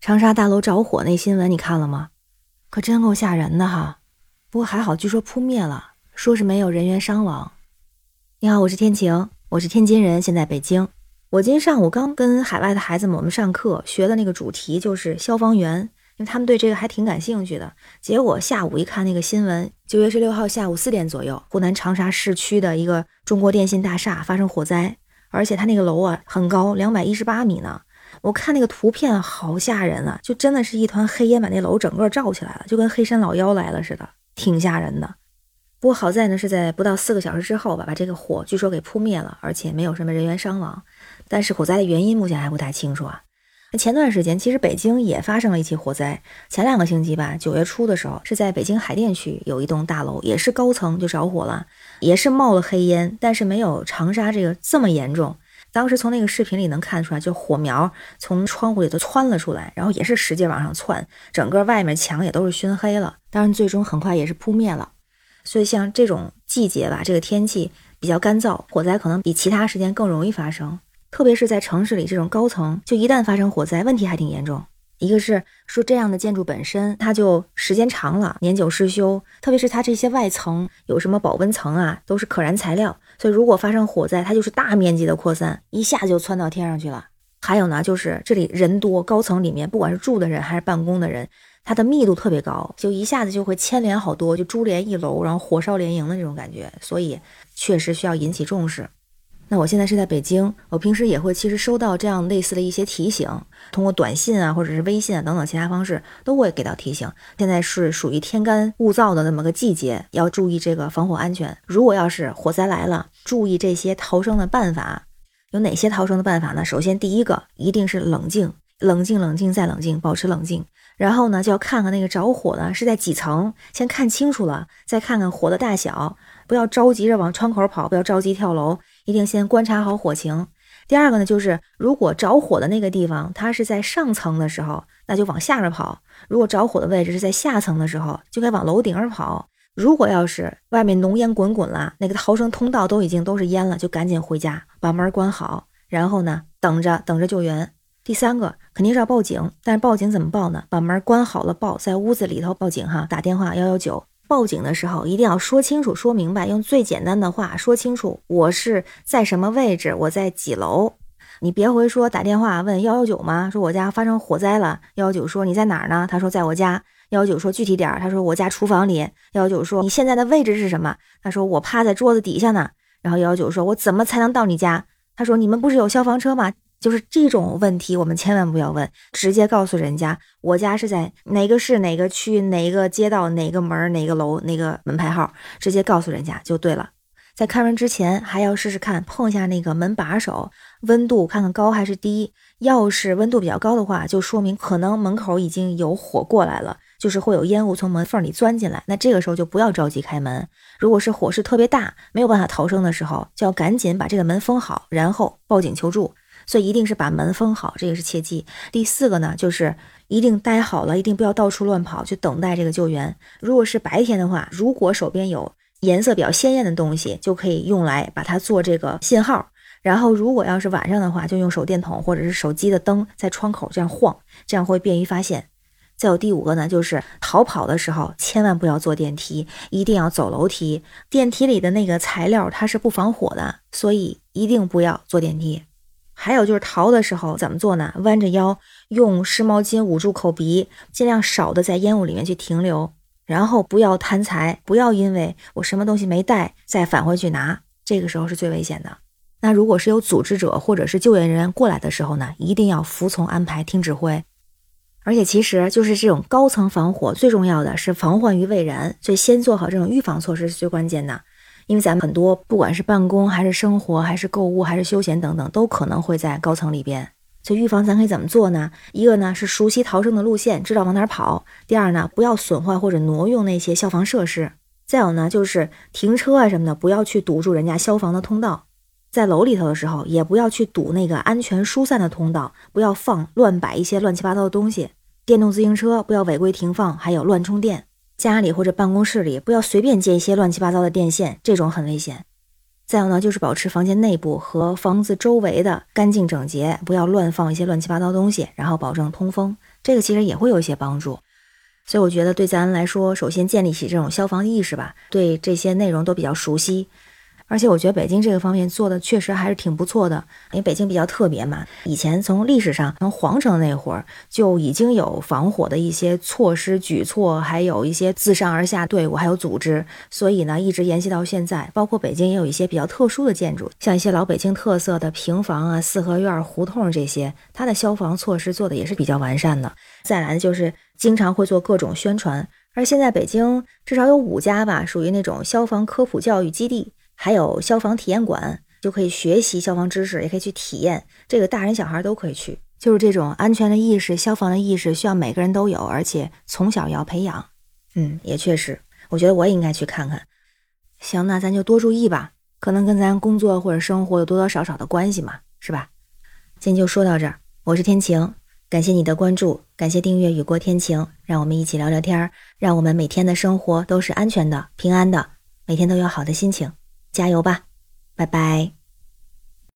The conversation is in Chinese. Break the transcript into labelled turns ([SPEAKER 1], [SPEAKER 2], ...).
[SPEAKER 1] 长沙大楼着火那新闻你看了吗？可真够吓人的哈。不过还好，据说扑灭了，说是没有人员伤亡。你好，我是天晴，我是天津人，现在北京。我今天上午刚跟海外的孩子们我们上课，学的那个主题就是消防员，因为他们对这个还挺感兴趣的。结果下午一看那个新闻，九月十六号下午四点左右，湖南长沙市区的一个中国电信大厦发生火灾，而且它那个楼啊很高，两百一十八米呢。我看那个图片好吓人啊，就真的是一团黑烟把那楼整个罩起来了，就跟黑山老妖来了似的，挺吓人的。不过好在呢，是在不到四个小时之后吧，把这个火据说给扑灭了，而且没有什么人员伤亡。但是火灾的原因目前还不太清楚啊。前段时间其实北京也发生了一起火灾，前两个星期吧，九月初的时候是在北京海淀区有一栋大楼，也是高层就着火了，也是冒了黑烟，但是没有长沙这个这么严重。当时从那个视频里能看出来，就火苗从窗户里头窜了出来，然后也是使劲往上窜，整个外面墙也都是熏黑了。当然，最终很快也是扑灭了。所以像这种季节吧，这个天气比较干燥，火灾可能比其他时间更容易发生。特别是在城市里这种高层，就一旦发生火灾，问题还挺严重。一个是说这样的建筑本身，它就时间长了，年久失修。特别是它这些外层有什么保温层啊，都是可燃材料，所以如果发生火灾，它就是大面积的扩散，一下就窜到天上去了。还有呢，就是这里人多，高层里面不管是住的人还是办公的人，它的密度特别高，就一下子就会牵连好多，就株连一楼，然后火烧连营的这种感觉，所以确实需要引起重视。那我现在是在北京，我平时也会其实收到这样类似的一些提醒，通过短信啊，或者是微信啊等等其他方式都会给到提醒。现在是属于天干物燥的那么个季节，要注意这个防火安全。如果要是火灾来了，注意这些逃生的办法。有哪些逃生的办法呢？首先第一个一定是冷静，冷静，冷静再冷静，保持冷静。然后呢，就要看看那个着火呢是在几层，先看清楚了，再看看火的大小，不要着急着往窗口跑，不要着急跳楼。一定先观察好火情。第二个呢，就是如果着火的那个地方它是在上层的时候，那就往下边跑；如果着火的位置是在下层的时候，就该往楼顶上跑。如果要是外面浓烟滚滚了，那个逃生通道都已经都是烟了，就赶紧回家把门关好，然后呢等着等着救援。第三个肯定是要报警，但是报警怎么报呢？把门关好了报，在屋子里头报警哈，打电话幺幺九。报警的时候一定要说清楚、说明白，用最简单的话说清楚。我是在什么位置？我在几楼？你别回说打电话问幺幺九吗？说我家发生火灾了。幺幺九说你在哪儿呢？他说在我家。幺幺九说具体点儿。他说我家厨房里。幺幺九说你现在的位置是什么？他说我趴在桌子底下呢。然后幺幺九说我怎么才能到你家？他说你们不是有消防车吗？就是这种问题，我们千万不要问，直接告诉人家我家是在哪个市、哪个区、哪个街道、哪个门、哪个楼、哪个门牌号，直接告诉人家就对了。在开门之前，还要试试看碰一下那个门把手，温度看看高还是低。要是温度比较高的话，就说明可能门口已经有火过来了，就是会有烟雾从门缝里钻进来。那这个时候就不要着急开门。如果是火势特别大，没有办法逃生的时候，就要赶紧把这个门封好，然后报警求助。所以一定是把门封好，这个是切记。第四个呢，就是一定待好了，一定不要到处乱跑，去等待这个救援。如果是白天的话，如果手边有颜色比较鲜艳的东西，就可以用来把它做这个信号。然后如果要是晚上的话，就用手电筒或者是手机的灯在窗口这样晃，这样会便于发现。再有第五个呢，就是逃跑的时候千万不要坐电梯，一定要走楼梯。电梯里的那个材料它是不防火的，所以一定不要坐电梯。还有就是逃的时候怎么做呢？弯着腰，用湿毛巾捂住口鼻，尽量少的在烟雾里面去停留。然后不要贪财，不要因为我什么东西没带再返回去拿，这个时候是最危险的。那如果是有组织者或者是救援人员过来的时候呢，一定要服从安排，听指挥。而且其实就是这种高层防火，最重要的是防患于未然，所以先做好这种预防措施是最关键的。因为咱们很多不管是办公还是生活还是购物还是休闲等等，都可能会在高层里边。所以预防咱可以怎么做呢？一个呢是熟悉逃生的路线，知道往哪儿跑；第二呢，不要损坏或者挪用那些消防设施；再有呢就是停车啊什么的，不要去堵住人家消防的通道。在楼里头的时候，也不要去堵那个安全疏散的通道，不要放乱摆一些乱七八糟的东西。电动自行车不要违规停放，还有乱充电。家里或者办公室里不要随便接一些乱七八糟的电线，这种很危险。再有呢，就是保持房间内部和房子周围的干净整洁，不要乱放一些乱七八糟东西，然后保证通风，这个其实也会有一些帮助。所以我觉得对咱来说，首先建立起这种消防意识吧，对这些内容都比较熟悉。而且我觉得北京这个方面做的确实还是挺不错的，因为北京比较特别嘛。以前从历史上，从皇城那会儿就已经有防火的一些措施举措，还有一些自上而下队伍，还有组织，所以呢一直沿袭到现在。包括北京也有一些比较特殊的建筑，像一些老北京特色的平房啊、四合院、胡同这些，它的消防措施做的也是比较完善的。再来就是经常会做各种宣传，而现在北京至少有五家吧，属于那种消防科普教育基地。还有消防体验馆，就可以学习消防知识，也可以去体验。这个大人小孩都可以去。就是这种安全的意识、消防的意识，需要每个人都有，而且从小要培养。嗯，也确实，我觉得我也应该去看看。行，那咱就多注意吧。可能跟咱工作或者生活有多多少少的关系嘛，是吧？今天就说到这儿。我是天晴，感谢你的关注，感谢订阅雨过天晴，让我们一起聊聊天儿，让我们每天的生活都是安全的、平安的，每天都有好的心情。加油吧，拜拜。